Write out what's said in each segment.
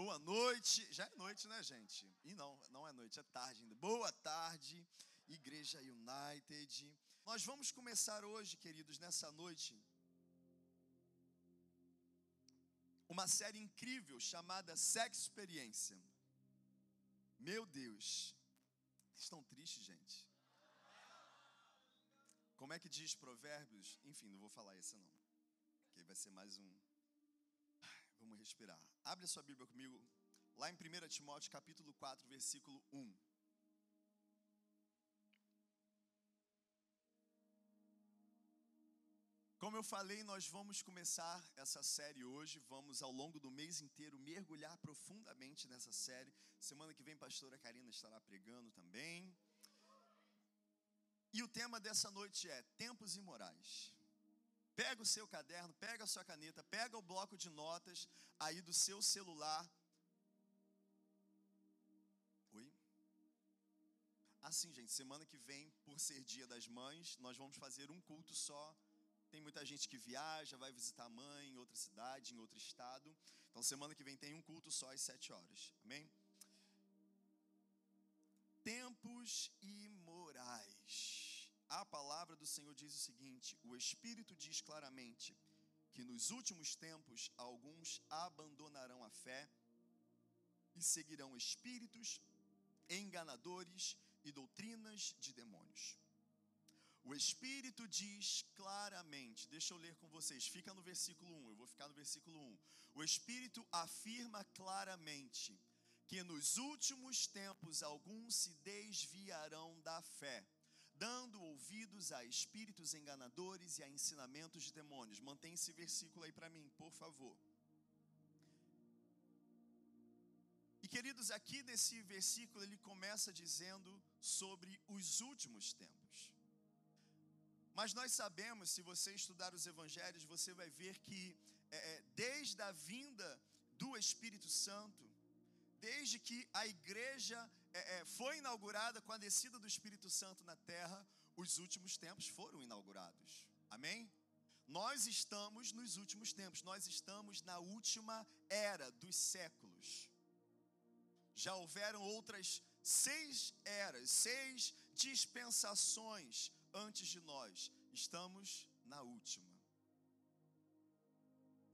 Boa noite. Já é noite, né, gente? E não, não é noite, é tarde ainda. Boa tarde, Igreja United. Nós vamos começar hoje, queridos, nessa noite, uma série incrível chamada Sex Experiência. Meu Deus. Estão tristes, gente? Como é que diz Provérbios? Enfim, não vou falar esse não. Que vai ser mais um Vamos respirar. Abre a sua Bíblia comigo, lá em 1 Timóteo capítulo 4, versículo 1. Como eu falei, nós vamos começar essa série hoje. Vamos, ao longo do mês inteiro, mergulhar profundamente nessa série. Semana que vem, a pastora Karina estará pregando também. E o tema dessa noite é Tempos Imorais. Pega o seu caderno, pega a sua caneta, pega o bloco de notas aí do seu celular. Oi? Assim, gente, semana que vem, por ser Dia das Mães, nós vamos fazer um culto só. Tem muita gente que viaja, vai visitar a mãe em outra cidade, em outro estado. Então, semana que vem tem um culto só às sete horas. Amém? Tempos imorais a palavra do Senhor diz o seguinte: o Espírito diz claramente que nos últimos tempos alguns abandonarão a fé e seguirão espíritos enganadores e doutrinas de demônios. O Espírito diz claramente, deixa eu ler com vocês, fica no versículo 1, eu vou ficar no versículo 1. O Espírito afirma claramente que nos últimos tempos alguns se desviarão da fé dando ouvidos a espíritos enganadores e a ensinamentos de demônios. Mantém esse versículo aí para mim, por favor. E queridos, aqui nesse versículo ele começa dizendo sobre os últimos tempos. Mas nós sabemos, se você estudar os evangelhos, você vai ver que é, é desde a vinda do Espírito Santo, desde que a igreja é, é, foi inaugurada com a descida do Espírito Santo na terra, os últimos tempos foram inaugurados. Amém? Nós estamos nos últimos tempos, nós estamos na última era dos séculos. Já houveram outras seis eras, seis dispensações antes de nós. Estamos na última.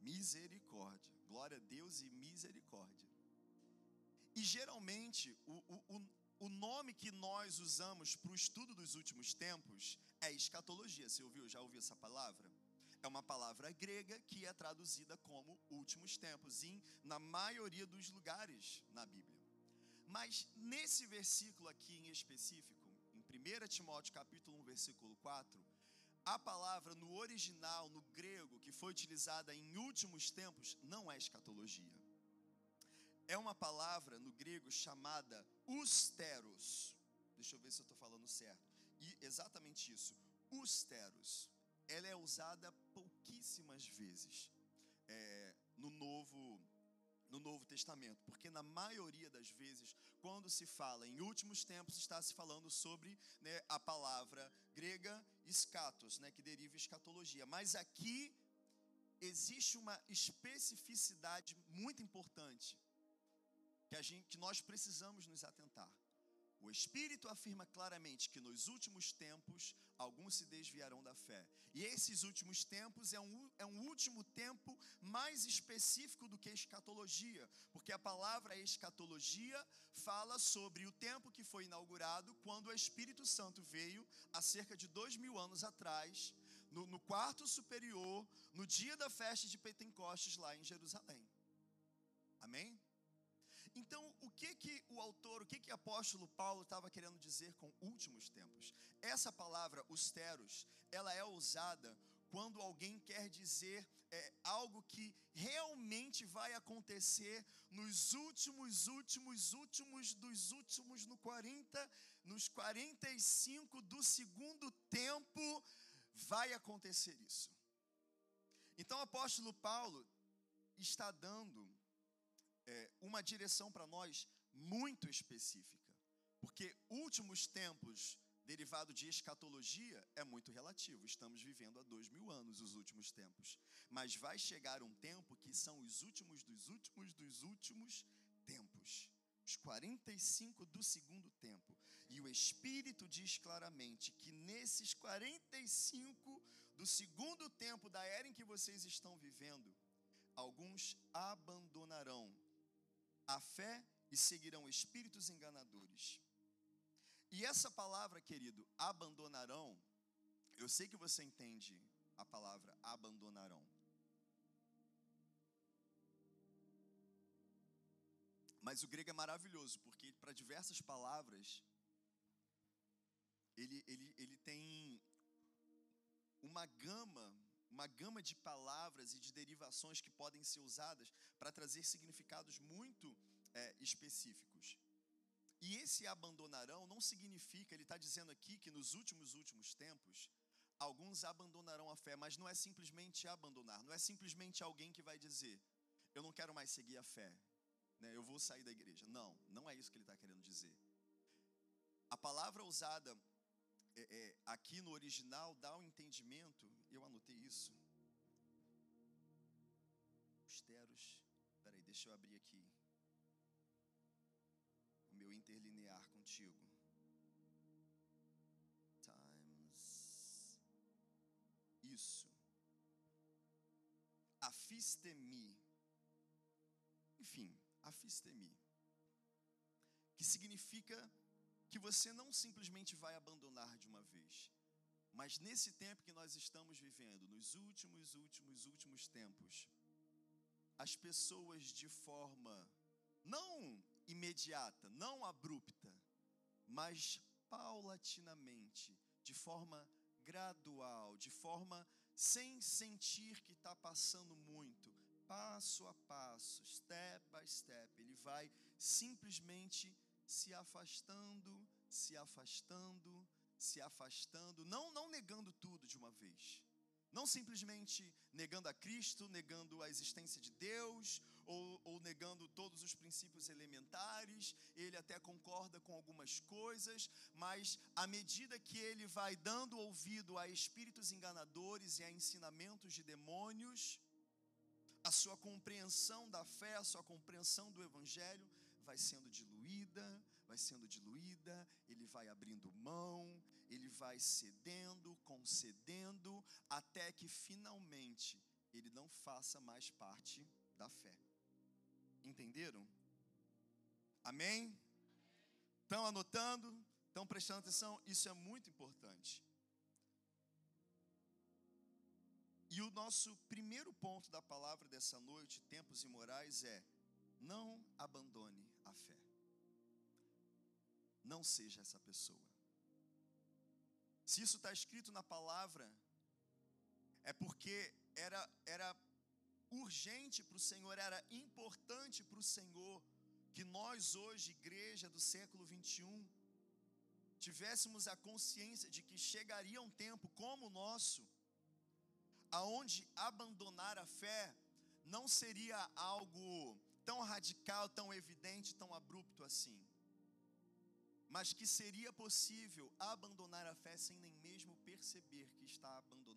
Misericórdia. Glória a Deus e misericórdia. E geralmente, o, o, o nome que nós usamos para o estudo dos últimos tempos é escatologia. Você ouviu? Já ouviu essa palavra? É uma palavra grega que é traduzida como últimos tempos, em, na maioria dos lugares na Bíblia. Mas nesse versículo aqui em específico, em 1 Timóteo capítulo 1, versículo 4, a palavra no original, no grego, que foi utilizada em últimos tempos, não é escatologia é uma palavra no grego chamada usteros. Deixa eu ver se eu estou falando certo. E exatamente isso, usteros. Ela é usada pouquíssimas vezes é, no Novo no Novo Testamento, porque na maioria das vezes, quando se fala em últimos tempos, está se falando sobre né, a palavra grega escatos, né, que deriva escatologia. Mas aqui existe uma especificidade muito importante que, a gente, que nós precisamos nos atentar. O Espírito afirma claramente que nos últimos tempos alguns se desviarão da fé. E esses últimos tempos é um, é um último tempo mais específico do que escatologia, porque a palavra escatologia fala sobre o tempo que foi inaugurado quando o Espírito Santo veio há cerca de dois mil anos atrás, no, no quarto superior, no dia da festa de Pentecostes lá em Jerusalém. Apóstolo Paulo estava querendo dizer com últimos tempos? Essa palavra, teros, ela é usada quando alguém quer dizer é, algo que realmente vai acontecer nos últimos, últimos, últimos dos últimos, no 40, nos 45 do segundo tempo, vai acontecer isso. Então o apóstolo Paulo está dando é, uma direção para nós muito específica. Porque últimos tempos derivado de escatologia, é muito relativo. Estamos vivendo há dois mil anos os últimos tempos. Mas vai chegar um tempo que são os últimos dos últimos dos últimos tempos. Os 45 do segundo tempo. E o Espírito diz claramente que nesses 45 do segundo tempo da era em que vocês estão vivendo, alguns abandonarão a fé e seguirão espíritos enganadores. E essa palavra, querido, abandonarão, eu sei que você entende a palavra abandonarão. Mas o grego é maravilhoso, porque para diversas palavras, ele, ele, ele tem uma gama uma gama de palavras e de derivações que podem ser usadas para trazer significados muito é, específicos. E esse abandonarão não significa, ele está dizendo aqui que nos últimos, últimos tempos, alguns abandonarão a fé, mas não é simplesmente abandonar, não é simplesmente alguém que vai dizer, eu não quero mais seguir a fé, né, eu vou sair da igreja. Não, não é isso que ele está querendo dizer. A palavra usada é, é, aqui no original dá um entendimento, eu anotei isso. Afistemi. Enfim, afistemi. Que significa que você não simplesmente vai abandonar de uma vez. Mas nesse tempo que nós estamos vivendo, nos últimos, últimos, últimos tempos, as pessoas de forma não imediata, não abrupta, mas paulatinamente, de forma gradual, de forma sem sentir que está passando muito, passo a passo, step by step, ele vai simplesmente se afastando, se afastando, se afastando, não, não negando tudo de uma vez. Não simplesmente negando a Cristo, negando a existência de Deus, ou, ou, negando todos os princípios elementares, ele até concorda com algumas coisas, mas à medida que ele vai dando ouvido a espíritos enganadores e a ensinamentos de demônios, a sua compreensão da fé, a sua compreensão do Evangelho vai sendo diluída, vai sendo diluída, ele vai abrindo mão, ele vai cedendo, concedendo, até que finalmente ele não faça mais parte da fé. Entenderam? Amém? Estão anotando? Estão prestando atenção? Isso é muito importante. E o nosso primeiro ponto da palavra dessa noite, tempos imorais, é: não abandone a fé. Não seja essa pessoa. Se isso está escrito na palavra, é porque era, era urgente para o Senhor, era importante para o Senhor que nós hoje, igreja do século 21, tivéssemos a consciência de que chegaria um tempo como o nosso, aonde abandonar a fé não seria algo tão radical, tão evidente, tão abrupto assim. Mas que seria possível abandonar a fé sem nem mesmo perceber que está abandonando.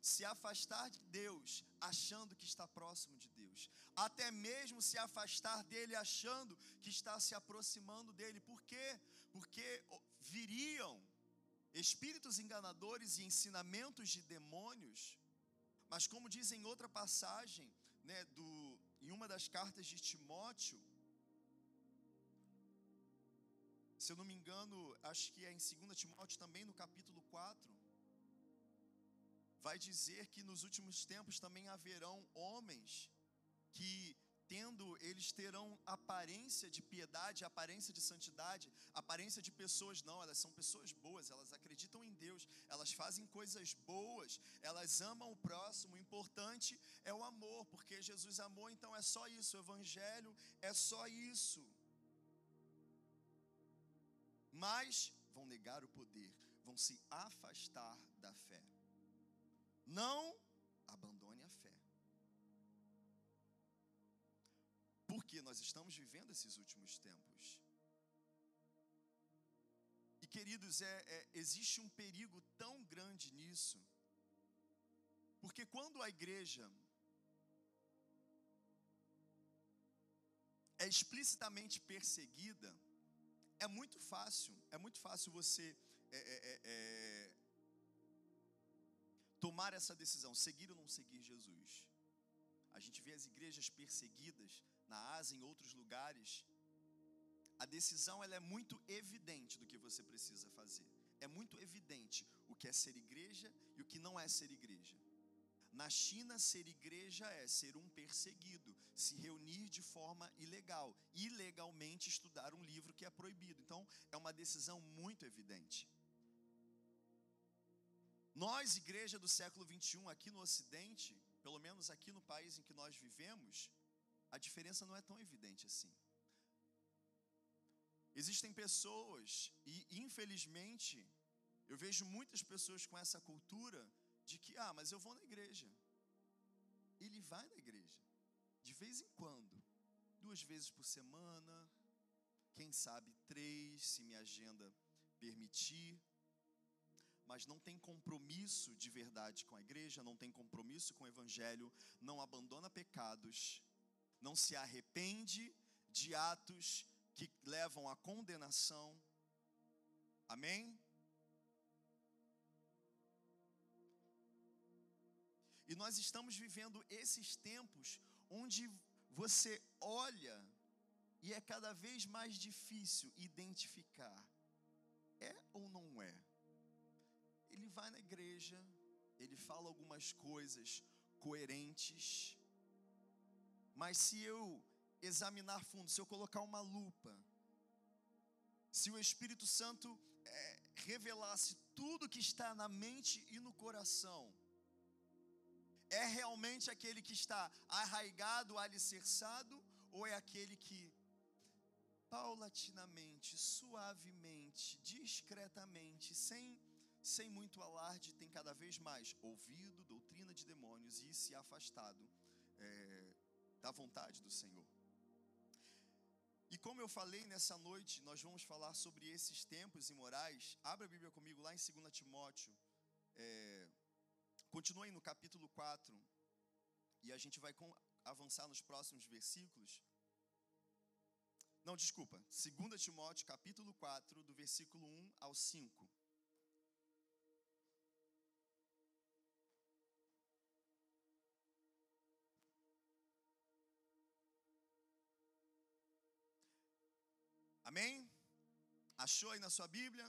Se afastar de Deus achando que está próximo de Deus, até mesmo se afastar dele achando que está se aproximando dele. Por quê? Porque viriam espíritos enganadores e ensinamentos de demônios, mas como diz em outra passagem, né, do, em uma das cartas de Timóteo, se eu não me engano, acho que é em 2 Timóteo também, no capítulo 4, vai dizer que nos últimos tempos também haverão homens que tendo, eles terão aparência de piedade, aparência de santidade, aparência de pessoas, não, elas são pessoas boas, elas acreditam em Deus, elas fazem coisas boas, elas amam o próximo, o importante é o amor, porque Jesus amou, então é só isso, o Evangelho é só isso. Mas vão negar o poder, vão se afastar da fé. Não abandone a fé. Porque nós estamos vivendo esses últimos tempos. E queridos, é, é, existe um perigo tão grande nisso, porque quando a igreja é explicitamente perseguida, é muito fácil, é muito fácil você é, é, é, é, tomar essa decisão, seguir ou não seguir Jesus. A gente vê as igrejas perseguidas na Ásia, em outros lugares. A decisão ela é muito evidente do que você precisa fazer. É muito evidente o que é ser igreja e o que não é ser igreja. Na China, ser igreja é ser um perseguido, se reunir de forma ilegal, ilegalmente estudar um livro que é proibido. Então, é uma decisão muito evidente. Nós, igreja do século 21, aqui no Ocidente, pelo menos aqui no país em que nós vivemos, a diferença não é tão evidente assim. Existem pessoas, e infelizmente, eu vejo muitas pessoas com essa cultura de que, ah, mas eu vou na igreja. Ele vai na igreja, de vez em quando, duas vezes por semana, quem sabe três, se minha agenda permitir, mas não tem compromisso de verdade com a igreja, não tem compromisso com o evangelho, não abandona pecados, não se arrepende de atos que levam à condenação. Amém? E nós estamos vivendo esses tempos onde você olha e é cada vez mais difícil identificar é ou não é. Vai na igreja, ele fala algumas coisas coerentes, mas se eu examinar fundo, se eu colocar uma lupa, se o Espírito Santo é, revelasse tudo que está na mente e no coração, é realmente aquele que está arraigado, alicerçado, ou é aquele que paulatinamente, suavemente, discretamente, sem, sem muito alarde, tem cada vez mais ouvido doutrina de demônios e se afastado é, da vontade do Senhor? E como eu falei nessa noite, nós vamos falar sobre esses tempos imorais. Abra a Bíblia comigo lá em 2 Timóteo. É, Continua aí no capítulo 4, e a gente vai avançar nos próximos versículos. Não, desculpa, 2 Timóteo, capítulo 4, do versículo 1 ao 5. Achou aí na sua Bíblia?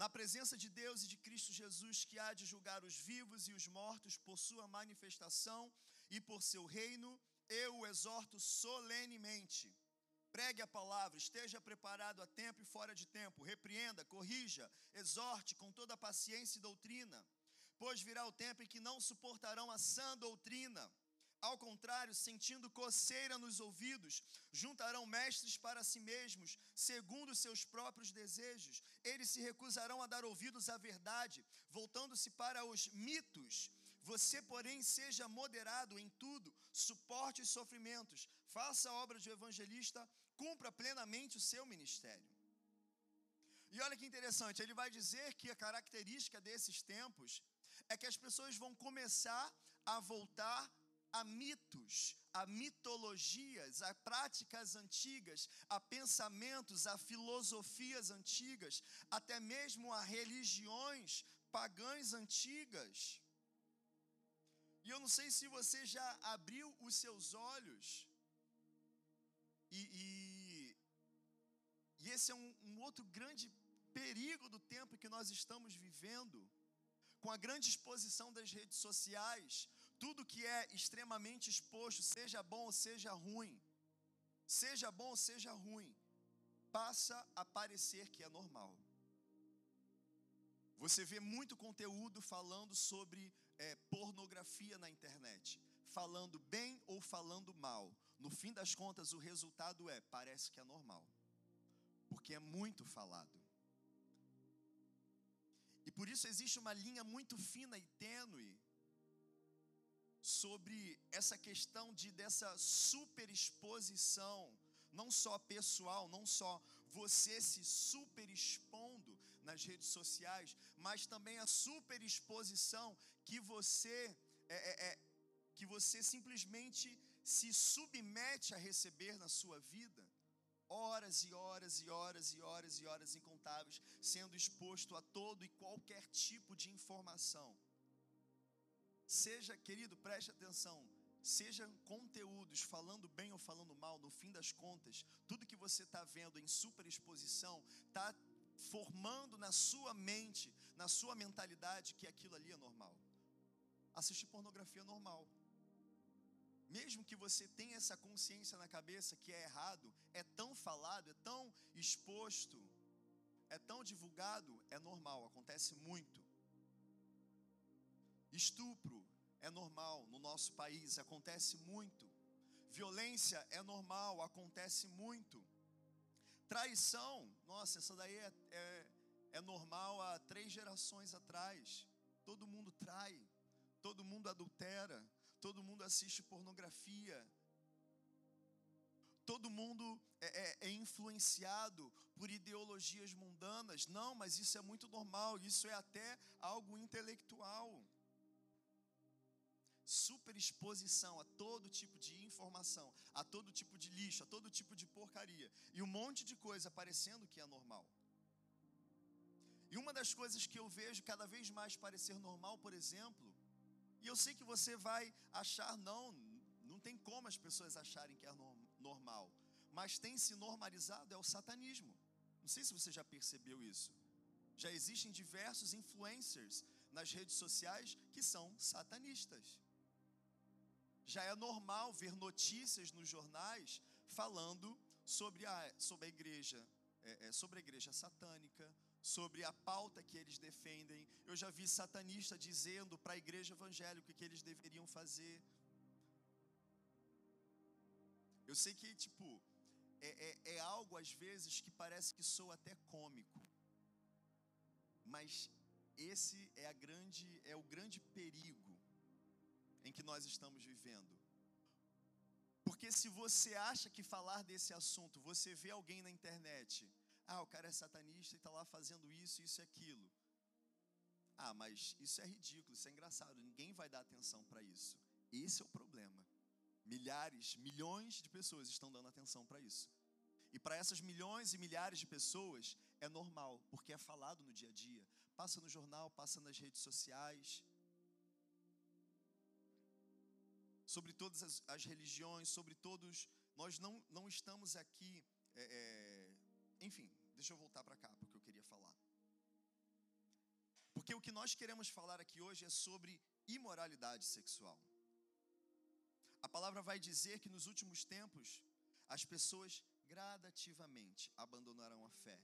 na presença de Deus e de Cristo Jesus, que há de julgar os vivos e os mortos por sua manifestação e por seu reino, eu o exorto solenemente. Pregue a palavra, esteja preparado a tempo e fora de tempo, repreenda, corrija, exorte com toda paciência e doutrina, pois virá o tempo em que não suportarão a sã doutrina ao contrário, sentindo coceira nos ouvidos, juntarão mestres para si mesmos, segundo seus próprios desejos. Eles se recusarão a dar ouvidos à verdade, voltando-se para os mitos. Você, porém, seja moderado em tudo, suporte os sofrimentos, faça a obra de evangelista, cumpra plenamente o seu ministério. E olha que interessante, ele vai dizer que a característica desses tempos é que as pessoas vão começar a voltar a mitos, a mitologias, a práticas antigas, a pensamentos, a filosofias antigas, até mesmo a religiões pagãs antigas. E eu não sei se você já abriu os seus olhos, e, e, e esse é um, um outro grande perigo do tempo que nós estamos vivendo, com a grande exposição das redes sociais, tudo que é extremamente exposto, seja bom ou seja ruim, seja bom ou seja ruim, passa a parecer que é normal. Você vê muito conteúdo falando sobre é, pornografia na internet, falando bem ou falando mal. No fim das contas, o resultado é: parece que é normal, porque é muito falado. E por isso existe uma linha muito fina e tênue sobre essa questão de dessa superexposição, não só pessoal, não só você se super expondo nas redes sociais, mas também a super exposição que você é, é, é, que você simplesmente se submete a receber na sua vida, horas e horas e horas e horas e horas incontáveis, sendo exposto a todo e qualquer tipo de informação. Seja, querido, preste atenção, sejam conteúdos falando bem ou falando mal, no fim das contas, tudo que você está vendo em superexposição está formando na sua mente, na sua mentalidade, que aquilo ali é normal. Assistir pornografia é normal. Mesmo que você tenha essa consciência na cabeça que é errado, é tão falado, é tão exposto, é tão divulgado, é normal, acontece muito. Estupro é normal no nosso país, acontece muito. Violência é normal, acontece muito. Traição, nossa, essa daí é, é, é normal há três gerações atrás. Todo mundo trai, todo mundo adultera, todo mundo assiste pornografia, todo mundo é, é, é, influenciado por ideologias mundanas. Não, mas isso é muito normal, isso é até algo intelectual. Superexposição a todo tipo de informação, a todo tipo de lixo, a todo tipo de porcaria, e um monte de coisa parecendo que é normal. E uma das coisas que eu vejo cada vez mais parecer normal, por exemplo, e eu sei que você vai achar, não, não tem como as pessoas acharem que é normal, mas tem se normalizado é o satanismo. Não sei se você já percebeu isso. Já existem diversos influencers nas redes sociais que são satanistas. Já é normal ver notícias nos jornais falando sobre a, sobre a igreja, é, é, sobre a igreja satânica, sobre a pauta que eles defendem. Eu já vi satanista dizendo para a igreja evangélica o que eles deveriam fazer. Eu sei que, tipo, é, é, é algo às vezes que parece que sou até cômico. Mas esse é, grande, é o grande perigo em que nós estamos vivendo. Porque se você acha que falar desse assunto, você vê alguém na internet ah, o cara é satanista e está lá fazendo isso, isso e aquilo. Ah, mas isso é ridículo, isso é engraçado, ninguém vai dar atenção para isso. Esse é o problema. Milhares, milhões de pessoas estão dando atenção para isso. E para essas milhões e milhares de pessoas é normal, porque é falado no dia a dia. Passa no jornal, passa nas redes sociais. Sobre todas as, as religiões, sobre todos. Nós não, não estamos aqui é, é, enfim, deixa eu voltar para cá porque eu queria falar. Porque o que nós queremos falar aqui hoje é sobre imoralidade sexual. A palavra vai dizer que nos últimos tempos as pessoas gradativamente abandonarão a fé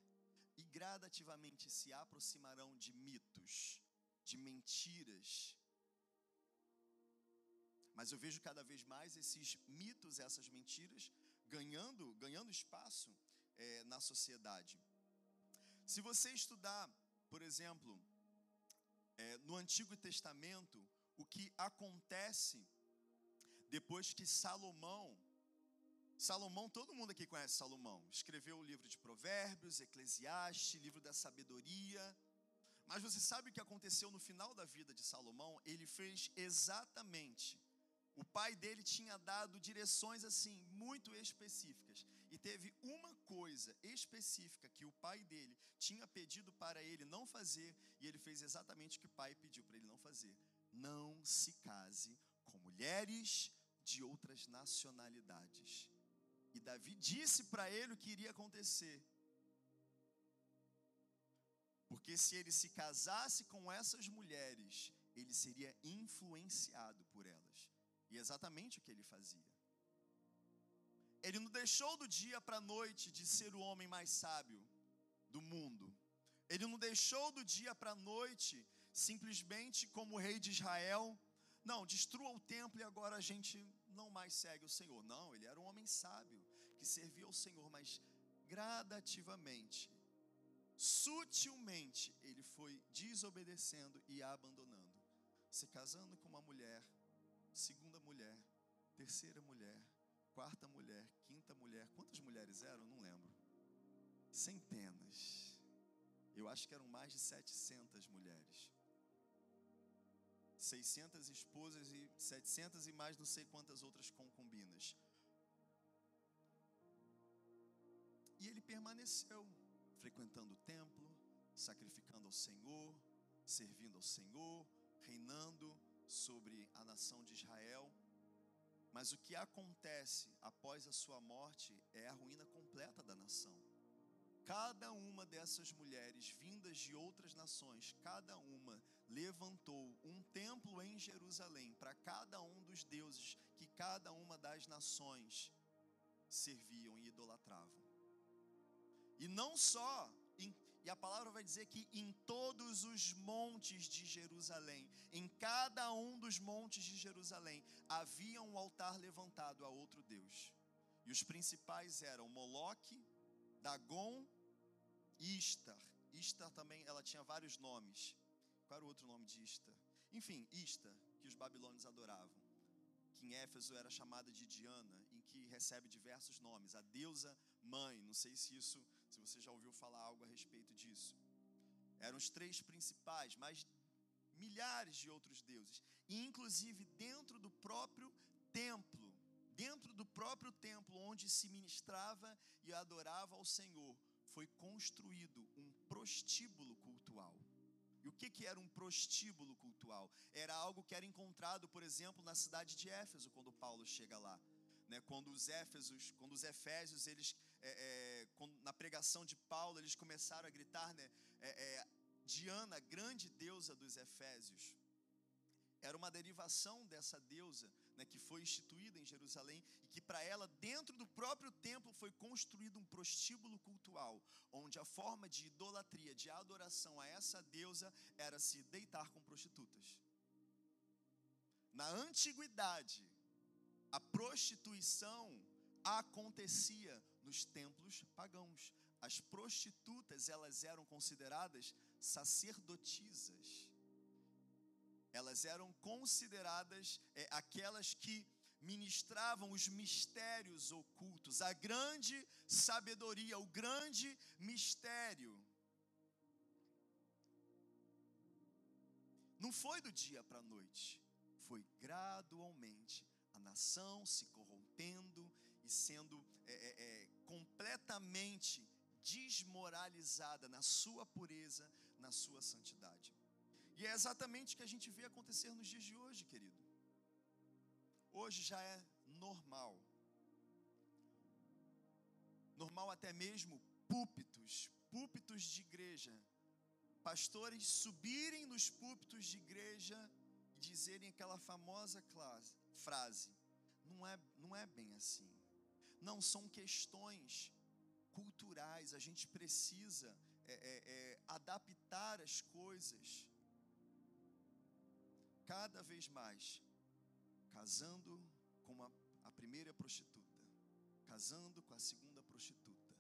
e gradativamente se aproximarão de mitos, de mentiras. Mas eu vejo cada vez mais esses mitos, essas mentiras ganhando, ganhando espaço é, na sociedade. Se você estudar, por exemplo, é, no Antigo Testamento, o que acontece depois que Salomão, Salomão, todo mundo aqui conhece Salomão, escreveu o livro de Provérbios, Eclesiastes, livro da sabedoria. Mas você sabe o que aconteceu no final da vida de Salomão? Ele fez exatamente. O pai dele tinha dado direções assim, muito específicas. E teve uma coisa específica que o pai dele tinha pedido para ele não fazer, e ele fez exatamente o que o pai pediu para ele não fazer: não se case com mulheres de outras nacionalidades. E Davi disse para ele o que iria acontecer. Porque se ele se casasse com essas mulheres, ele seria influenciado. E exatamente o que ele fazia. Ele não deixou do dia para a noite de ser o homem mais sábio do mundo. Ele não deixou do dia para a noite simplesmente como rei de Israel. Não, destrua o templo e agora a gente não mais segue o Senhor. Não, ele era um homem sábio que servia ao Senhor, mas gradativamente, sutilmente, ele foi desobedecendo e abandonando, se casando com uma mulher, segunda mulher, terceira mulher, quarta mulher, quinta mulher. Quantas mulheres eram? Não lembro. centenas. Eu acho que eram mais de 700 mulheres. 600 esposas e 700 e mais não sei quantas outras concubinas. E ele permaneceu frequentando o templo, sacrificando ao Senhor, servindo ao Senhor, reinando sobre a nação de Israel. Mas o que acontece após a sua morte é a ruína completa da nação. Cada uma dessas mulheres vindas de outras nações, cada uma levantou um templo em Jerusalém para cada um dos deuses que cada uma das nações serviam e idolatravam. E não só e a palavra vai dizer que em todos os montes de Jerusalém, em cada um dos montes de Jerusalém, havia um altar levantado a outro Deus. E os principais eram Moloque, Dagon e Istar. Istar também, ela tinha vários nomes. Qual era o outro nome de Istar? Enfim, Istar, que os babilônios adoravam. Que em Éfeso era chamada de Diana, em que recebe diversos nomes. A deusa mãe, não sei se isso se você já ouviu falar algo a respeito disso. Eram os três principais, mas milhares de outros deuses. E inclusive dentro do próprio templo, dentro do próprio templo onde se ministrava e adorava ao Senhor, foi construído um prostíbulo cultual. E o que, que era um prostíbulo cultual? Era algo que era encontrado, por exemplo, na cidade de Éfeso, quando Paulo chega lá. Né? Quando os Éfesos, quando os Efésios, eles é, é, pregação de Paulo, eles começaram a gritar, né? É, é, Diana, grande deusa dos Efésios. Era uma derivação dessa deusa né, que foi instituída em Jerusalém e que para ela, dentro do próprio templo, foi construído um prostíbulo cultual, onde a forma de idolatria, de adoração a essa deusa era se deitar com prostitutas. Na antiguidade, a prostituição acontecia nos templos pagãos. As prostitutas, elas eram consideradas sacerdotisas. Elas eram consideradas é, aquelas que ministravam os mistérios ocultos, a grande sabedoria, o grande mistério. Não foi do dia para a noite, foi gradualmente a nação se corrompendo e sendo é, é, é, completamente desmoralizada na sua pureza, na sua santidade. E é exatamente o que a gente vê acontecer nos dias de hoje, querido. Hoje já é normal. Normal até mesmo púlpitos, púlpitos de igreja. Pastores subirem nos púlpitos de igreja e dizerem aquela famosa clase, frase: não é, não é bem assim. Não são questões culturais, a gente precisa é, é, é, adaptar as coisas cada vez mais, casando com a, a primeira prostituta, casando com a segunda prostituta,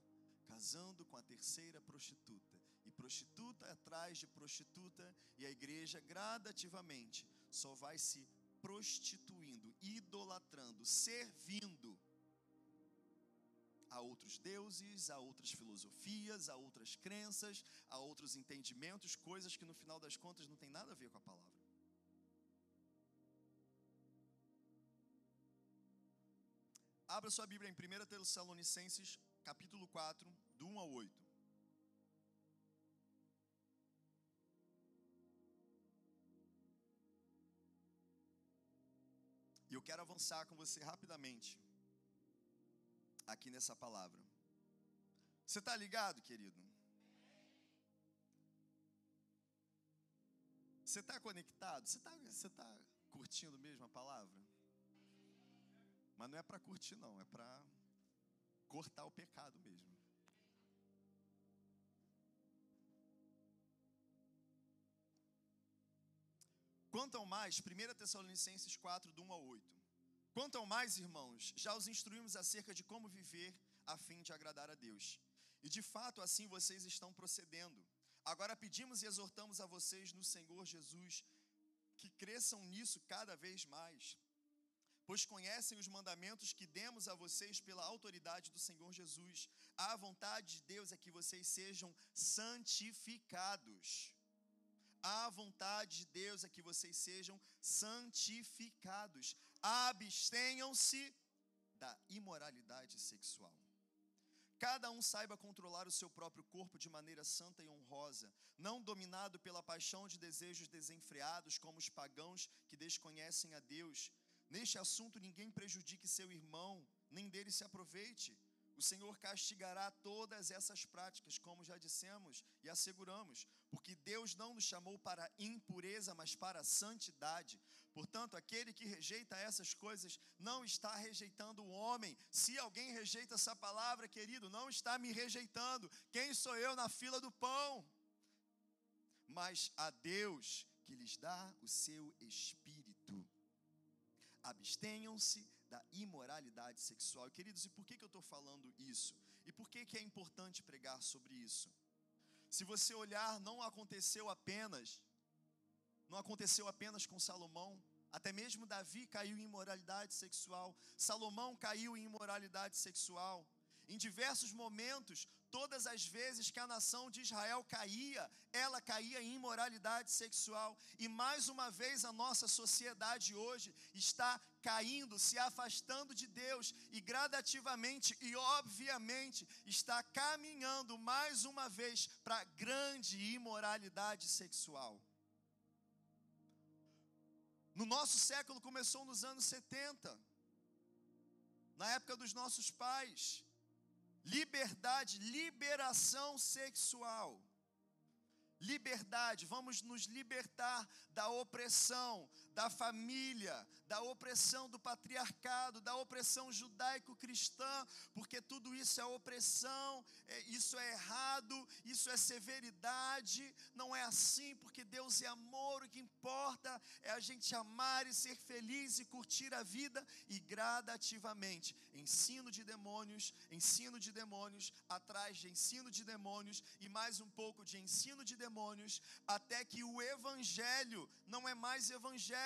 casando com a terceira prostituta, e prostituta atrás de prostituta, e a igreja gradativamente só vai se prostituindo, idolatrando, servindo a outros deuses, a outras filosofias, a outras crenças, a outros entendimentos, coisas que no final das contas não tem nada a ver com a palavra. Abra sua Bíblia em 1 Tessalonicenses, capítulo 4, do 1 ao 8. E eu quero avançar com você rapidamente aqui nessa palavra. Você está ligado, querido? Você está conectado? Você está você tá curtindo mesmo a palavra? Mas não é para curtir, não, é para cortar o pecado mesmo. Quanto ao mais, 1 Tessalonicenses 4, do 1 ao 8. Quanto ao mais, irmãos, já os instruímos acerca de como viver a fim de agradar a Deus. E de fato, assim vocês estão procedendo. Agora pedimos e exortamos a vocês no Senhor Jesus que cresçam nisso cada vez mais pois conhecem os mandamentos que demos a vocês pela autoridade do Senhor Jesus. A vontade de Deus é que vocês sejam santificados. Vontade de Deus é que vocês sejam santificados. Abstenham-se da imoralidade sexual. Cada um saiba controlar o seu próprio corpo de maneira santa e honrosa, não dominado pela paixão de desejos desenfreados, como os pagãos que desconhecem a Deus. Neste assunto, ninguém prejudique seu irmão, nem dele se aproveite. O Senhor castigará todas essas práticas, como já dissemos e asseguramos, porque Deus não nos chamou para impureza, mas para santidade. Portanto, aquele que rejeita essas coisas não está rejeitando o homem. Se alguém rejeita essa palavra, querido, não está me rejeitando. Quem sou eu na fila do pão? Mas a Deus que lhes dá o seu espírito. Abstenham-se da imoralidade sexual. Queridos, e por que, que eu estou falando isso? E por que, que é importante pregar sobre isso? Se você olhar, não aconteceu apenas não aconteceu apenas com Salomão, até mesmo Davi caiu em imoralidade sexual, Salomão caiu em imoralidade sexual. Em diversos momentos, todas as vezes que a nação de Israel caía, ela caía em imoralidade sexual. E mais uma vez a nossa sociedade hoje está caindo, se afastando de Deus e gradativamente e obviamente está caminhando mais uma vez para grande imoralidade sexual. No nosso século começou nos anos 70, na época dos nossos pais. Liberdade, liberação sexual. Liberdade, vamos nos libertar da opressão, da família, da opressão do patriarcado, da opressão judaico-cristã, porque tudo isso é opressão, é, isso é errado, isso é severidade, não é assim, porque Deus é amor, o que importa é a gente amar e ser feliz e curtir a vida e gradativamente, ensino de demônios, ensino de demônios, atrás de ensino de demônios e mais um pouco de ensino de demônios, até que o evangelho não é mais evangelho,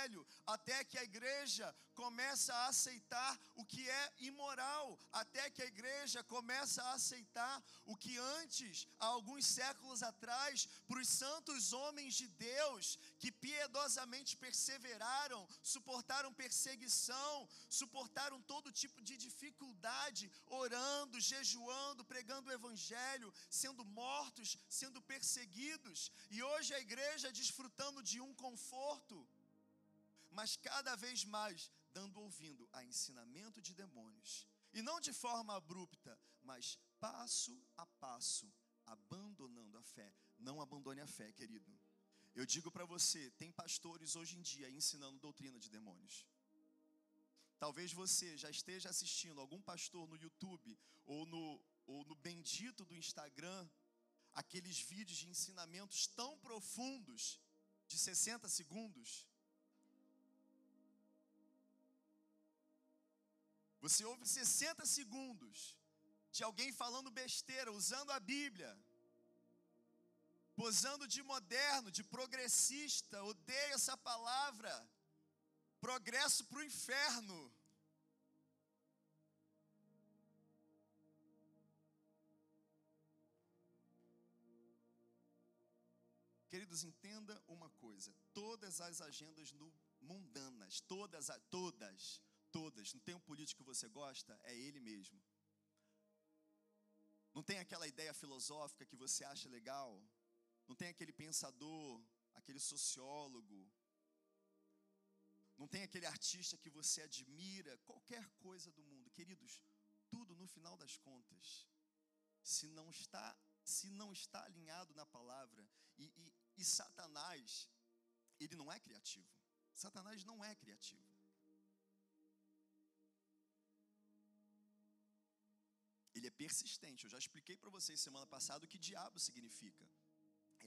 até que a igreja começa a aceitar o que é imoral, até que a igreja começa a aceitar o que antes, há alguns séculos atrás, para os santos homens de Deus que piedosamente perseveraram, suportaram perseguição, suportaram todo tipo de dificuldade, orando, jejuando, pregando o evangelho, sendo mortos, sendo perseguidos, e hoje a igreja desfrutando de um conforto mas cada vez mais dando ouvindo a ensinamento de demônios. E não de forma abrupta, mas passo a passo, abandonando a fé. Não abandone a fé, querido. Eu digo para você, tem pastores hoje em dia ensinando doutrina de demônios. Talvez você já esteja assistindo algum pastor no YouTube ou no, ou no bendito do Instagram, aqueles vídeos de ensinamentos tão profundos, de 60 segundos, Você ouve 60 segundos de alguém falando besteira, usando a Bíblia, posando de moderno, de progressista, odeio essa palavra, progresso para o inferno. Queridos, entenda uma coisa: todas as agendas mundanas, todas, todas, todas. Não tem um político que você gosta? É ele mesmo. Não tem aquela ideia filosófica que você acha legal? Não tem aquele pensador, aquele sociólogo? Não tem aquele artista que você admira? Qualquer coisa do mundo. Queridos, tudo no final das contas, se não está, se não está alinhado na palavra, e, e, e Satanás, ele não é criativo. Satanás não é criativo. Ele é persistente. Eu já expliquei para vocês semana passada o que diabo significa.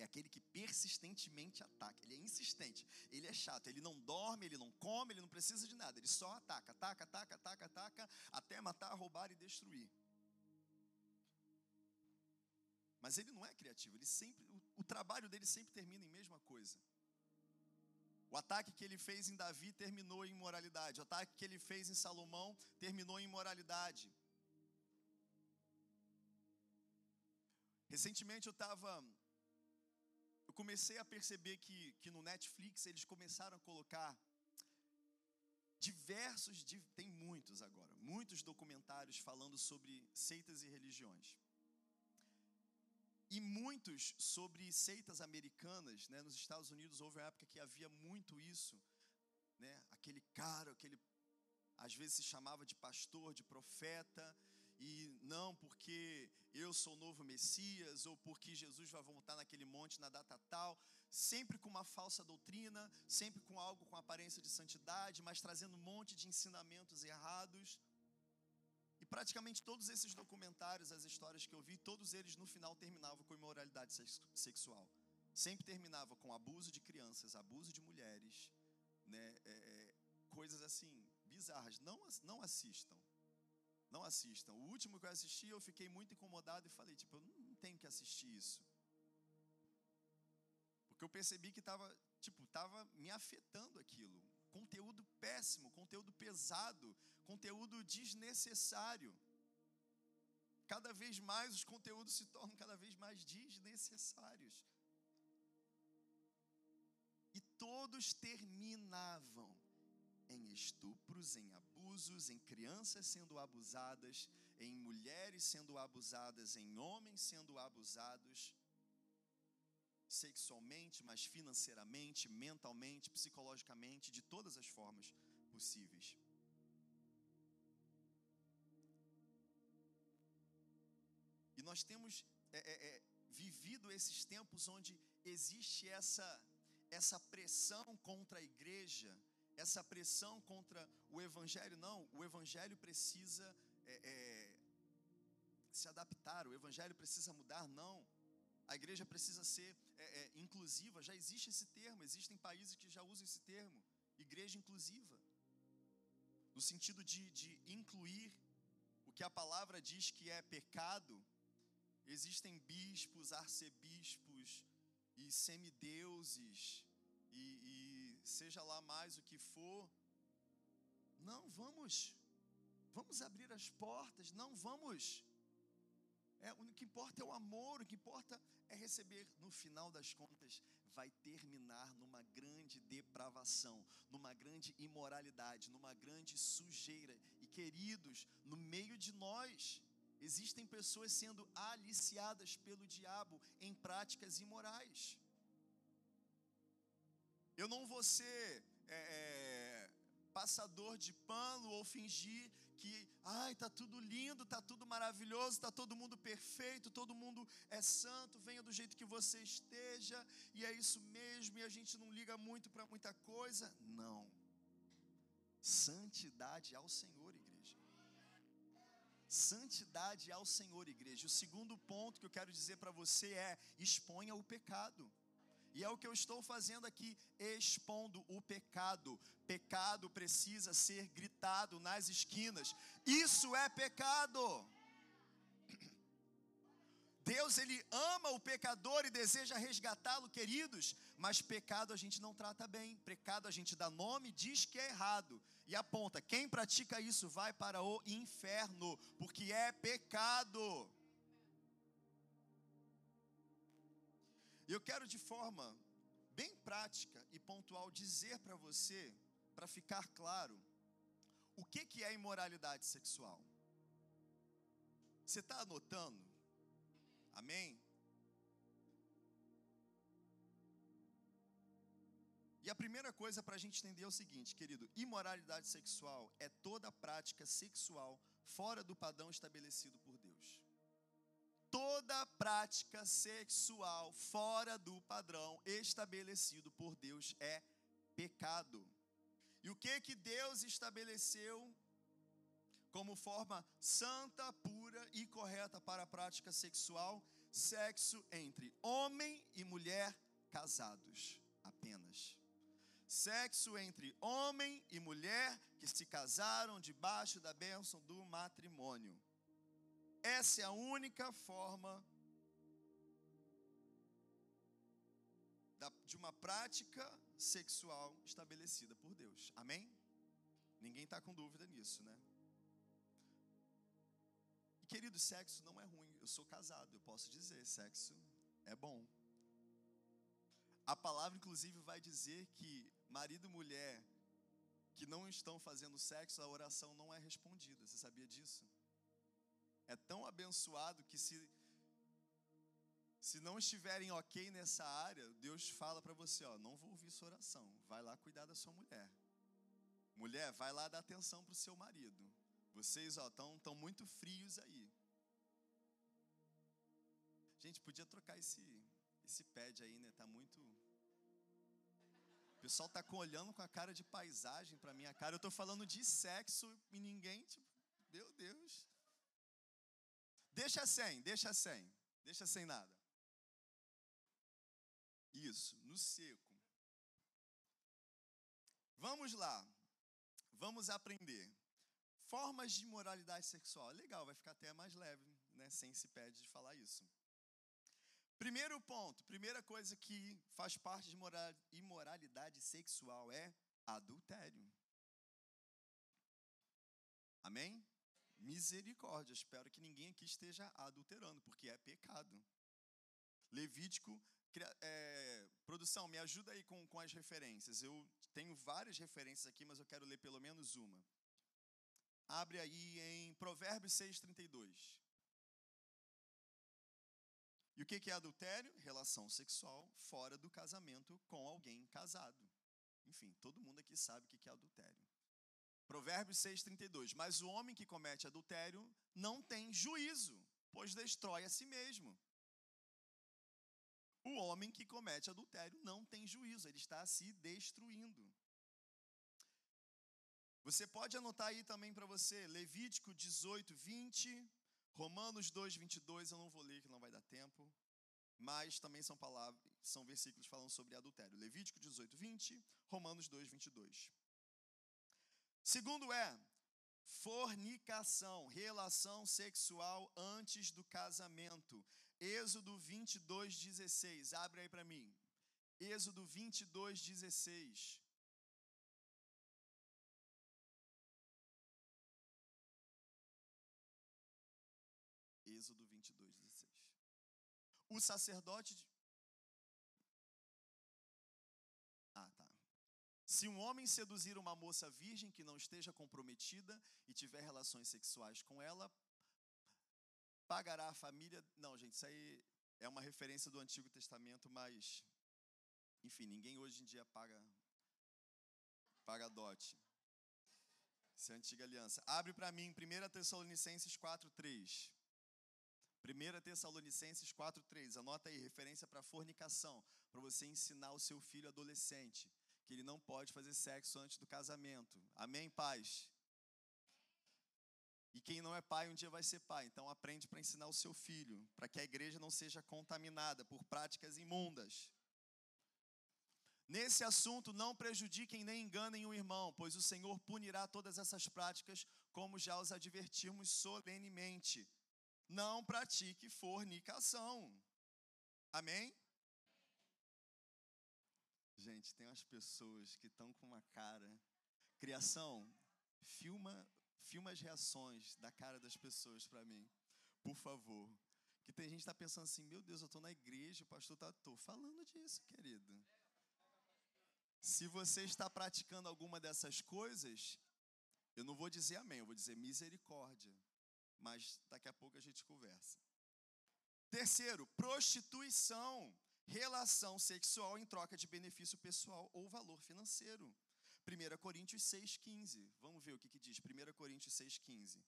É aquele que persistentemente ataca. Ele é insistente. Ele é chato. Ele não dorme, ele não come, ele não precisa de nada. Ele só ataca, ataca, ataca, ataca, ataca, até matar, roubar e destruir. Mas ele não é criativo. Ele sempre, o, o trabalho dele sempre termina em mesma coisa. O ataque que ele fez em Davi terminou em imoralidade. O ataque que ele fez em Salomão terminou em imoralidade. Recentemente eu estava. Eu comecei a perceber que, que no Netflix eles começaram a colocar diversos, tem muitos agora, muitos documentários falando sobre seitas e religiões. E muitos sobre seitas americanas, né? Nos Estados Unidos houve uma época que havia muito isso, né? Aquele cara, aquele às vezes se chamava de pastor, de profeta, e não porque eu sou o novo Messias ou porque Jesus vai voltar naquele monte na data tal, sempre com uma falsa doutrina, sempre com algo com aparência de santidade, mas trazendo um monte de ensinamentos errados. E praticamente todos esses documentários, as histórias que eu vi, todos eles no final terminavam com imoralidade sexual. Sempre terminava com abuso de crianças, abuso de mulheres, né? É, é, coisas assim bizarras. Não, não assistam. Não assistam. O último que eu assisti, eu fiquei muito incomodado e falei, tipo, eu não tenho que assistir isso. Porque eu percebi que estava, tipo, estava me afetando aquilo. Conteúdo péssimo, conteúdo pesado, conteúdo desnecessário. Cada vez mais os conteúdos se tornam cada vez mais desnecessários. E todos terminavam em estupros, em abusos, em crianças sendo abusadas, em mulheres sendo abusadas, em homens sendo abusados sexualmente, mas financeiramente, mentalmente, psicologicamente, de todas as formas possíveis. E nós temos é, é, é, vivido esses tempos onde existe essa, essa pressão contra a igreja, essa pressão contra o evangelho. Não, o evangelho precisa é, é, se adaptar, o evangelho precisa mudar. Não, a igreja precisa ser é, inclusiva. Já existe esse termo, existem países que já usam esse termo, igreja inclusiva, no sentido de, de incluir o que a palavra diz que é pecado Existem bispos, arcebispos e semideuses e, e seja lá mais o que for. Não, vamos, vamos abrir as portas. Não, vamos. É, o que importa é o amor, o que importa é receber. No final das contas, vai terminar numa grande depravação, numa grande imoralidade, numa grande sujeira. E queridos, no meio de nós, Existem pessoas sendo aliciadas pelo diabo em práticas imorais. Eu não vou ser é, é, passador de pano ou fingir que, ai, tá tudo lindo, tá tudo maravilhoso, tá todo mundo perfeito, todo mundo é santo, venha do jeito que você esteja e é isso mesmo e a gente não liga muito para muita coisa. Não. Santidade ao Senhor, igreja. Santidade ao Senhor, igreja. O segundo ponto que eu quero dizer para você é: exponha o pecado. E é o que eu estou fazendo aqui, expondo o pecado. Pecado precisa ser gritado nas esquinas. Isso é pecado. Deus ele ama o pecador e deseja resgatá-lo, queridos, mas pecado a gente não trata bem. Pecado a gente dá nome, diz que é errado e aponta: quem pratica isso vai para o inferno, porque é pecado. Eu quero de forma bem prática e pontual dizer para você, para ficar claro, o que, que é imoralidade sexual. Você está anotando? Amém? E a primeira coisa para a gente entender é o seguinte, querido: imoralidade sexual é toda prática sexual fora do padrão estabelecido por. Toda prática sexual fora do padrão estabelecido por Deus é pecado. E o que que Deus estabeleceu como forma santa, pura e correta para a prática sexual? Sexo entre homem e mulher casados apenas sexo entre homem e mulher que se casaram debaixo da bênção do matrimônio. Essa é a única forma de uma prática sexual estabelecida por Deus. Amém? Ninguém está com dúvida nisso, né? Querido, sexo não é ruim. Eu sou casado, eu posso dizer, sexo é bom. A palavra, inclusive, vai dizer que marido e mulher que não estão fazendo sexo, a oração não é respondida. Você sabia disso? É tão abençoado que se se não estiverem ok nessa área, Deus fala para você, ó, não vou ouvir sua oração. Vai lá cuidar da sua mulher. Mulher, vai lá dar atenção para o seu marido. Vocês, estão tão muito frios aí. Gente, podia trocar esse esse pad aí, né? Tá muito o pessoal tá olhando com a cara de paisagem para minha cara. Eu tô falando de sexo e ninguém, tipo, meu Deus. Deixa sem, deixa sem. Deixa sem nada. Isso, no seco. Vamos lá. Vamos aprender. Formas de moralidade sexual. Legal, vai ficar até mais leve, né? Sem se pede de falar isso. Primeiro ponto, primeira coisa que faz parte de imoralidade sexual é adultério. Amém? Misericórdia. Espero que ninguém aqui esteja adulterando, porque é pecado. Levítico, é, produção, me ajuda aí com, com as referências. Eu tenho várias referências aqui, mas eu quero ler pelo menos uma. Abre aí em Provérbios 6,32. E o que é adultério? Relação sexual fora do casamento com alguém casado. Enfim, todo mundo aqui sabe o que é adultério. Provérbios 6,32. Mas o homem que comete adultério não tem juízo, pois destrói a si mesmo. O homem que comete adultério não tem juízo, ele está se destruindo. Você pode anotar aí também para você, Levítico 18, 20, Romanos 2, 22, eu não vou ler que não vai dar tempo, mas também são palavras, são versículos falando sobre adultério. Levítico 18, 20, Romanos 2, 22. Segundo é fornicação, relação sexual antes do casamento. Êxodo 22, 16. Abre aí para mim. Êxodo 22, 16. Êxodo 22, 16. O sacerdote. Se um homem seduzir uma moça virgem que não esteja comprometida e tiver relações sexuais com ela, pagará a família. Não, gente, isso aí é uma referência do Antigo Testamento, mas. Enfim, ninguém hoje em dia paga, paga dote. Isso é a antiga aliança. Abre para mim 1 Tessalonicenses 4,3. 1 Tessalonicenses 4,3. Anota aí, referência para fornicação, para você ensinar o seu filho adolescente que ele não pode fazer sexo antes do casamento. Amém, pais? E quem não é pai um dia vai ser pai, então aprende para ensinar o seu filho, para que a igreja não seja contaminada por práticas imundas. Nesse assunto, não prejudiquem nem enganem o irmão, pois o Senhor punirá todas essas práticas, como já os advertimos solenemente não pratique fornicação. Amém? Gente, tem umas pessoas que estão com uma cara. Criação, filma, filma as reações da cara das pessoas para mim, por favor. Que tem gente que está pensando assim: meu Deus, eu estou na igreja, o pastor está. Estou falando disso, querido. Se você está praticando alguma dessas coisas, eu não vou dizer amém, eu vou dizer misericórdia mas daqui a pouco a gente conversa. Terceiro, prostituição, relação sexual em troca de benefício pessoal ou valor financeiro. 1 Coríntios 6,15. Vamos ver o que, que diz 1 Coríntios 6,15.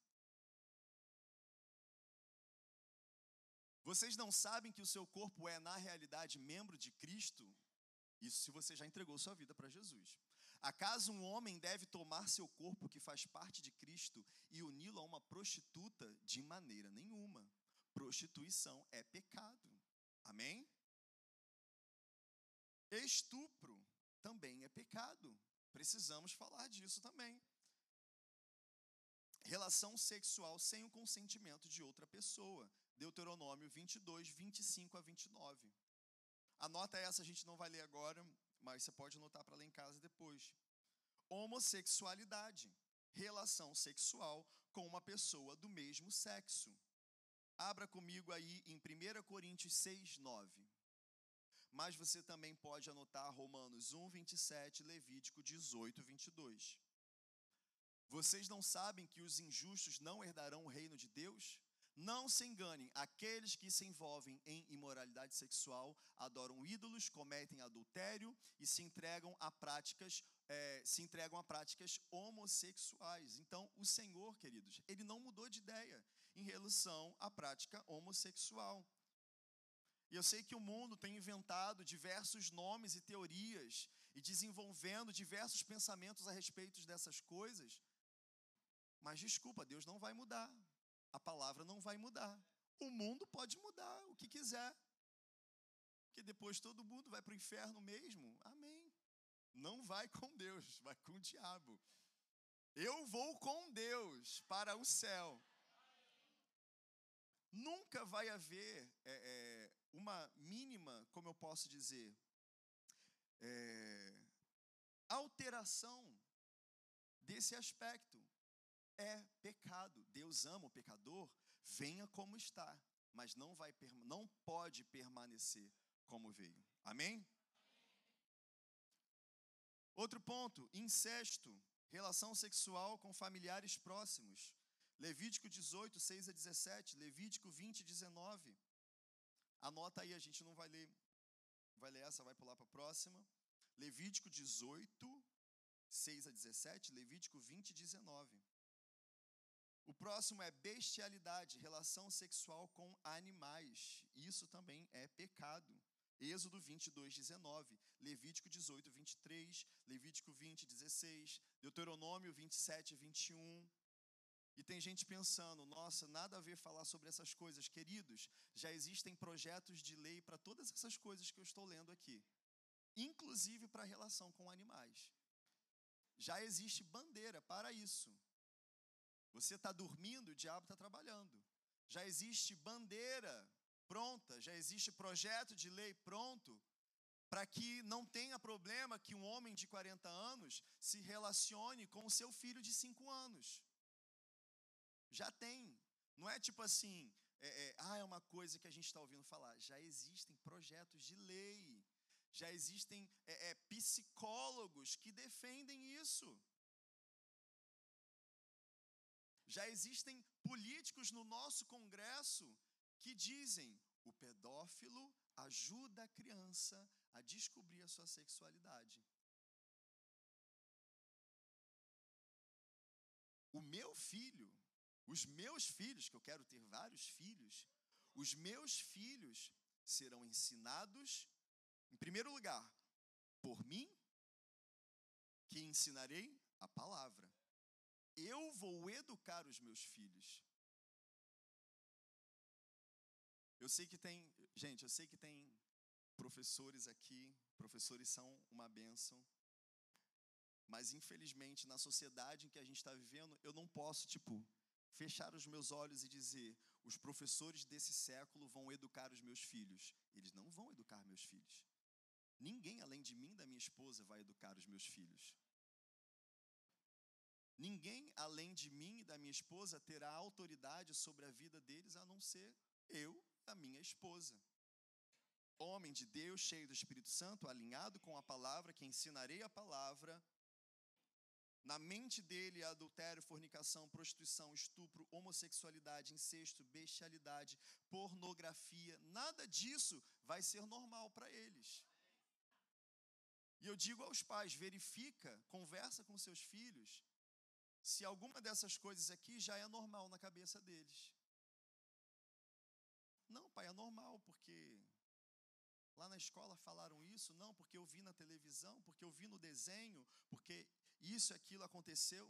Vocês não sabem que o seu corpo é, na realidade, membro de Cristo? Isso se você já entregou sua vida para Jesus. Acaso um homem deve tomar seu corpo, que faz parte de Cristo, e uni-lo a uma prostituta? De maneira nenhuma. Prostituição é pecado. Amém? Estupro também é pecado. Precisamos falar disso também. Relação sexual sem o consentimento de outra pessoa. Deuteronômio 22, 25 a 29. Anota essa, a gente não vai ler agora, mas você pode anotar para ler em casa depois. Homossexualidade, relação sexual com uma pessoa do mesmo sexo. Abra comigo aí em 1 Coríntios 6, 9. Mas você também pode anotar Romanos 1, 27, Levítico 18, 22. Vocês não sabem que os injustos não herdarão o reino de Deus? Não se enganem, aqueles que se envolvem em imoralidade sexual adoram ídolos, cometem adultério e se entregam a práticas, é, se entregam a práticas homossexuais. Então, o Senhor, queridos, ele não mudou de ideia em relação à prática homossexual. E eu sei que o mundo tem inventado diversos nomes e teorias e desenvolvendo diversos pensamentos a respeito dessas coisas. Mas desculpa, Deus não vai mudar a palavra não vai mudar. O mundo pode mudar o que quiser. Que depois todo mundo vai para o inferno mesmo. Amém. Não vai com Deus, vai com o diabo. Eu vou com Deus para o céu. Nunca vai haver é, é, uma mínima, como eu posso dizer, é, alteração desse aspecto é pecado. Deus ama o pecador, venha como está, mas não vai não pode permanecer como veio. Amém? Outro ponto, incesto, relação sexual com familiares próximos. Levítico 18, 6 a 17, Levítico 20, 19. Anota aí, a gente não vai ler, vai ler essa, vai pular para a próxima. Levítico 18, 6 a 17, Levítico 20, 19. O próximo é bestialidade, relação sexual com animais. Isso também é pecado. Êxodo 22, 19, Levítico 18, 23, Levítico 20, 16, Deuteronômio 27, 21. E tem gente pensando, nossa, nada a ver falar sobre essas coisas. Queridos, já existem projetos de lei para todas essas coisas que eu estou lendo aqui, inclusive para a relação com animais. Já existe bandeira para isso. Você está dormindo, o diabo está trabalhando. Já existe bandeira pronta, já existe projeto de lei pronto para que não tenha problema que um homem de 40 anos se relacione com o seu filho de 5 anos. Já tem. Não é tipo assim, é, é, ah, é uma coisa que a gente está ouvindo falar. Já existem projetos de lei. Já existem é, é psicólogos que defendem isso. Já existem políticos no nosso Congresso que dizem: o pedófilo ajuda a criança a descobrir a sua sexualidade. O meu filho, os meus filhos, que eu quero ter vários filhos, os meus filhos serão ensinados, em primeiro lugar, por mim, que ensinarei a palavra. Eu vou educar os meus filhos. Eu sei que tem, gente, eu sei que tem professores aqui, professores são uma bênção, mas infelizmente na sociedade em que a gente está vivendo, eu não posso, tipo, fechar os meus olhos e dizer: os professores desse século vão educar os meus filhos. Eles não vão educar meus filhos. Ninguém além de mim, da minha esposa, vai educar os meus filhos. Ninguém além de mim e da minha esposa terá autoridade sobre a vida deles a não ser eu a minha esposa. Homem de Deus, cheio do Espírito Santo, alinhado com a palavra, que ensinarei a palavra. Na mente dele, adultério, fornicação, prostituição, estupro, homossexualidade, incesto, bestialidade, pornografia, nada disso vai ser normal para eles. E eu digo aos pais: verifica, conversa com seus filhos, se alguma dessas coisas aqui já é normal na cabeça deles. Não, pai, é normal, porque lá na escola falaram isso, não, porque eu vi na televisão, porque eu vi no desenho, porque isso aquilo aconteceu.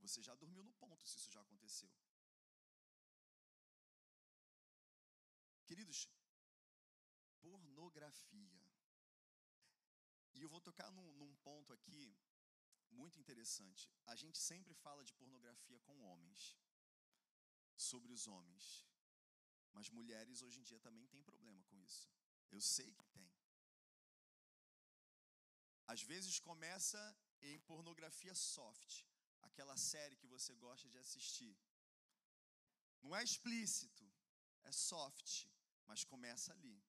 Você já dormiu no ponto se isso já aconteceu. Queridos, pornografia. E eu vou tocar num, num ponto aqui muito interessante. A gente sempre fala de pornografia com homens, sobre os homens. Mas mulheres hoje em dia também têm problema com isso. Eu sei que tem. Às vezes começa em pornografia soft, aquela série que você gosta de assistir. Não é explícito, é soft, mas começa ali.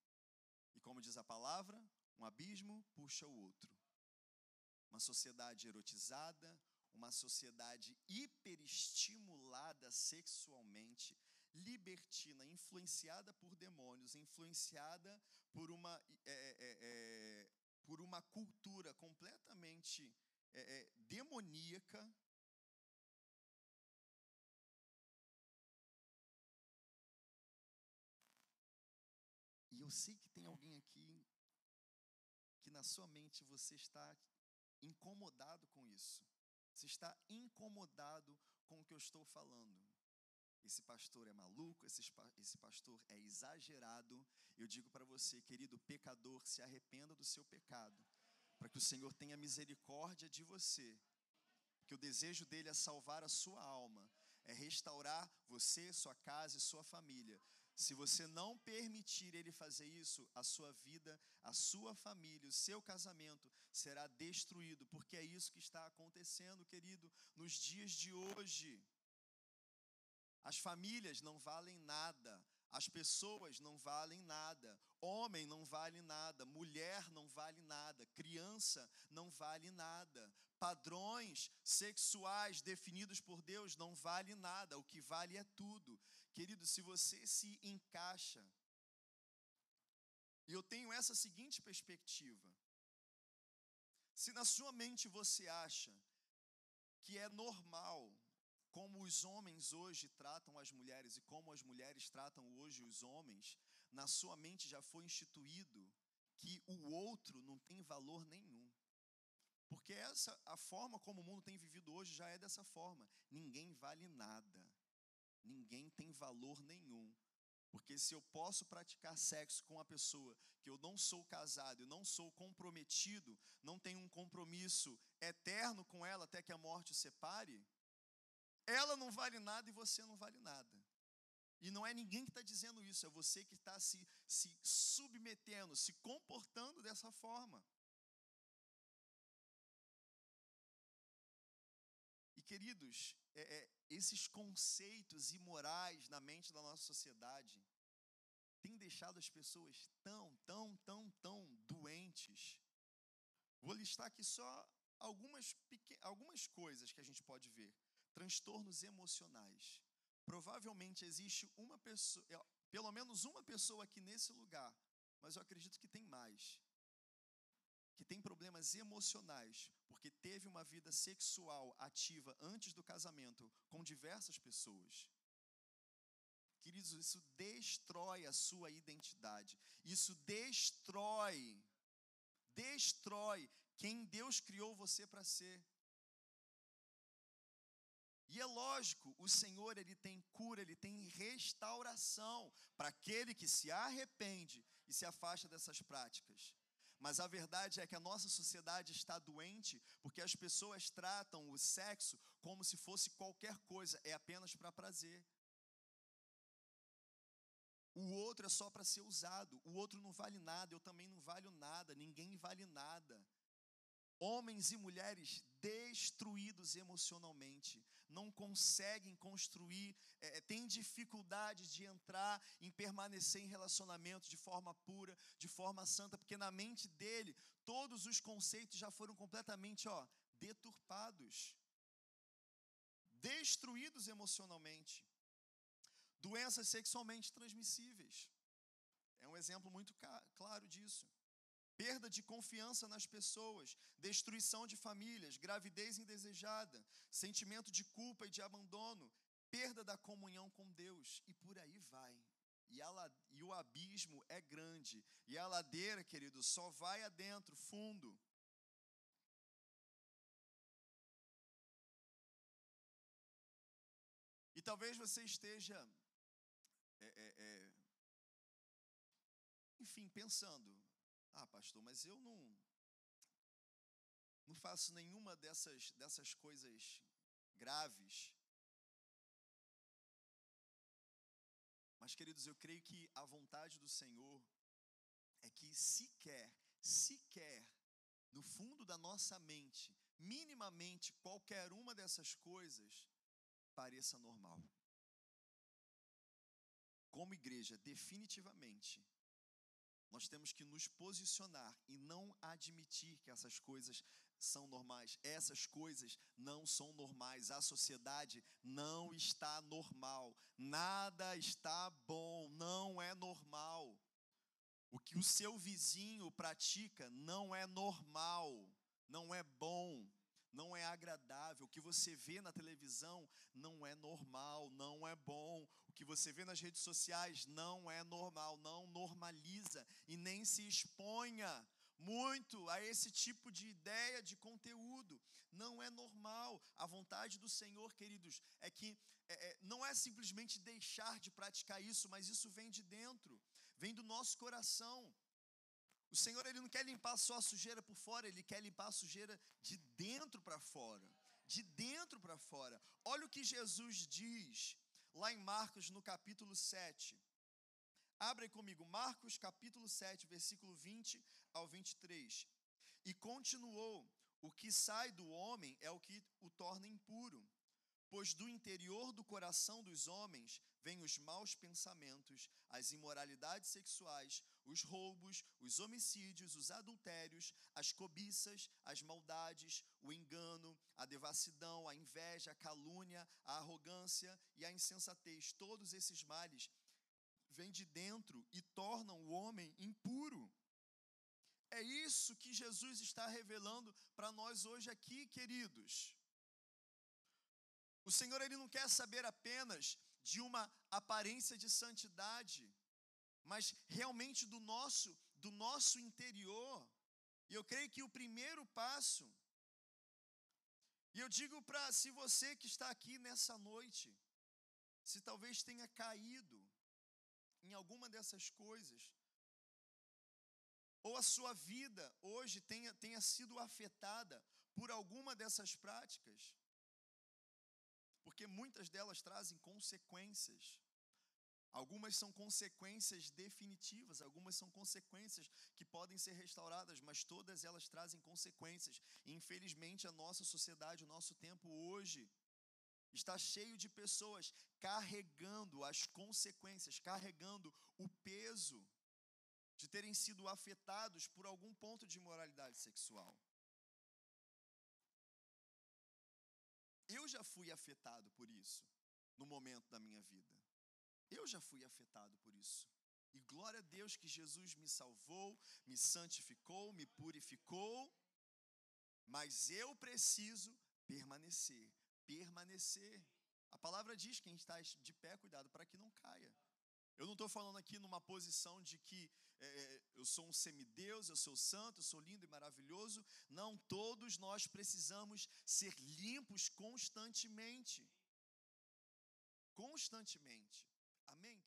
E como diz a palavra, um abismo puxa o outro. Uma sociedade erotizada, uma sociedade hiperestimulada sexualmente, libertina, influenciada por demônios, influenciada por uma, é, é, é, por uma cultura completamente é, é, demoníaca. E eu sei que tem alguém aqui que na sua mente você está incomodado com isso. Você está incomodado com o que eu estou falando. Esse pastor é maluco, esse, esse pastor é exagerado. Eu digo para você, querido pecador, se arrependa do seu pecado, para que o Senhor tenha misericórdia de você. Que o desejo dele é salvar a sua alma, é restaurar você, sua casa e sua família. Se você não permitir ele fazer isso, a sua vida, a sua família, o seu casamento será destruído, porque é isso que está acontecendo, querido, nos dias de hoje. As famílias não valem nada, as pessoas não valem nada, homem não vale nada, mulher não vale nada, criança não vale nada, padrões sexuais definidos por Deus não vale nada, o que vale é tudo. Querido, se você se encaixa, e eu tenho essa seguinte perspectiva: se na sua mente você acha que é normal como os homens hoje tratam as mulheres e como as mulheres tratam hoje os homens, na sua mente já foi instituído que o outro não tem valor nenhum. Porque essa a forma como o mundo tem vivido hoje já é dessa forma. Ninguém vale nada ninguém tem valor nenhum. Porque se eu posso praticar sexo com uma pessoa que eu não sou casado, eu não sou comprometido, não tenho um compromisso eterno com ela até que a morte o separe, ela não vale nada e você não vale nada. E não é ninguém que está dizendo isso, é você que está se, se submetendo, se comportando dessa forma. E queridos, é, é, esses conceitos imorais na mente da nossa sociedade têm deixado as pessoas tão, tão, tão, tão doentes. Vou listar aqui só algumas, algumas coisas que a gente pode ver. Transtornos emocionais. Provavelmente existe uma pessoa, é, pelo menos uma pessoa aqui nesse lugar, mas eu acredito que tem mais, que tem problemas emocionais, porque teve uma vida sexual ativa antes do casamento com diversas pessoas. Queridos, isso destrói a sua identidade. Isso destrói, destrói quem Deus criou você para ser. E é lógico, o Senhor ele tem cura, ele tem restauração para aquele que se arrepende e se afasta dessas práticas. Mas a verdade é que a nossa sociedade está doente porque as pessoas tratam o sexo como se fosse qualquer coisa, é apenas para prazer. O outro é só para ser usado, o outro não vale nada, eu também não valho nada, ninguém vale nada. Homens e mulheres destruídos emocionalmente, não conseguem construir, é, é, têm dificuldade de entrar, em permanecer em relacionamento de forma pura, de forma santa, porque na mente dele todos os conceitos já foram completamente ó, deturpados, destruídos emocionalmente. Doenças sexualmente transmissíveis. É um exemplo muito claro disso perda de confiança nas pessoas, destruição de famílias, gravidez indesejada, sentimento de culpa e de abandono, perda da comunhão com Deus e por aí vai. E, a, e o abismo é grande, e a ladeira, querido, só vai adentro, fundo. E talvez você esteja, é, é, é, enfim, pensando: ah, pastor, mas eu não não faço nenhuma dessas dessas coisas graves. Mas queridos, eu creio que a vontade do Senhor é que sequer, sequer, no fundo da nossa mente, minimamente qualquer uma dessas coisas pareça normal. Como igreja, definitivamente, nós temos que nos posicionar e não admitir que essas coisas são normais. Essas coisas não são normais. A sociedade não está normal. Nada está bom, não é normal. O que o seu vizinho pratica não é normal, não é bom, não é agradável. O que você vê na televisão não é normal, não é bom. O que você vê nas redes sociais não é normal. Não normaliza e nem se exponha muito a esse tipo de ideia de conteúdo. Não é normal. A vontade do Senhor, queridos, é que é, é, não é simplesmente deixar de praticar isso, mas isso vem de dentro, vem do nosso coração. O Senhor ele não quer limpar só a sujeira por fora, ele quer limpar a sujeira de dentro para fora. De dentro para fora. Olha o que Jesus diz lá em Marcos, no capítulo 7. Abre comigo, Marcos capítulo 7, versículo 20 ao 23. E continuou: O que sai do homem é o que o torna impuro, pois do interior do coração dos homens vêm os maus pensamentos, as imoralidades sexuais, os roubos, os homicídios, os adultérios, as cobiças, as maldades, o engano, a devassidão, a inveja, a calúnia, a arrogância e a insensatez. Todos esses males vêm de dentro e tornam o homem impuro. É isso que Jesus está revelando para nós hoje aqui, queridos. O Senhor ele não quer saber apenas de uma aparência de santidade, mas realmente do nosso do nosso interior. E eu creio que o primeiro passo e eu digo para se você que está aqui nessa noite, se talvez tenha caído em alguma dessas coisas, ou a sua vida hoje tenha, tenha sido afetada por alguma dessas práticas, porque muitas delas trazem consequências. Algumas são consequências definitivas, algumas são consequências que podem ser restauradas, mas todas elas trazem consequências. E, infelizmente, a nossa sociedade, o nosso tempo hoje, está cheio de pessoas carregando as consequências, carregando o peso de terem sido afetados por algum ponto de imoralidade sexual. Eu já fui afetado por isso no momento da minha vida. Eu já fui afetado por isso. E glória a Deus que Jesus me salvou, me santificou, me purificou. Mas eu preciso permanecer, permanecer. A palavra diz: quem está de pé, cuidado para que não caia. Eu não estou falando aqui numa posição de que é, eu sou um semideus, eu sou santo, eu sou lindo e maravilhoso. Não, todos nós precisamos ser limpos constantemente. Constantemente. Amém?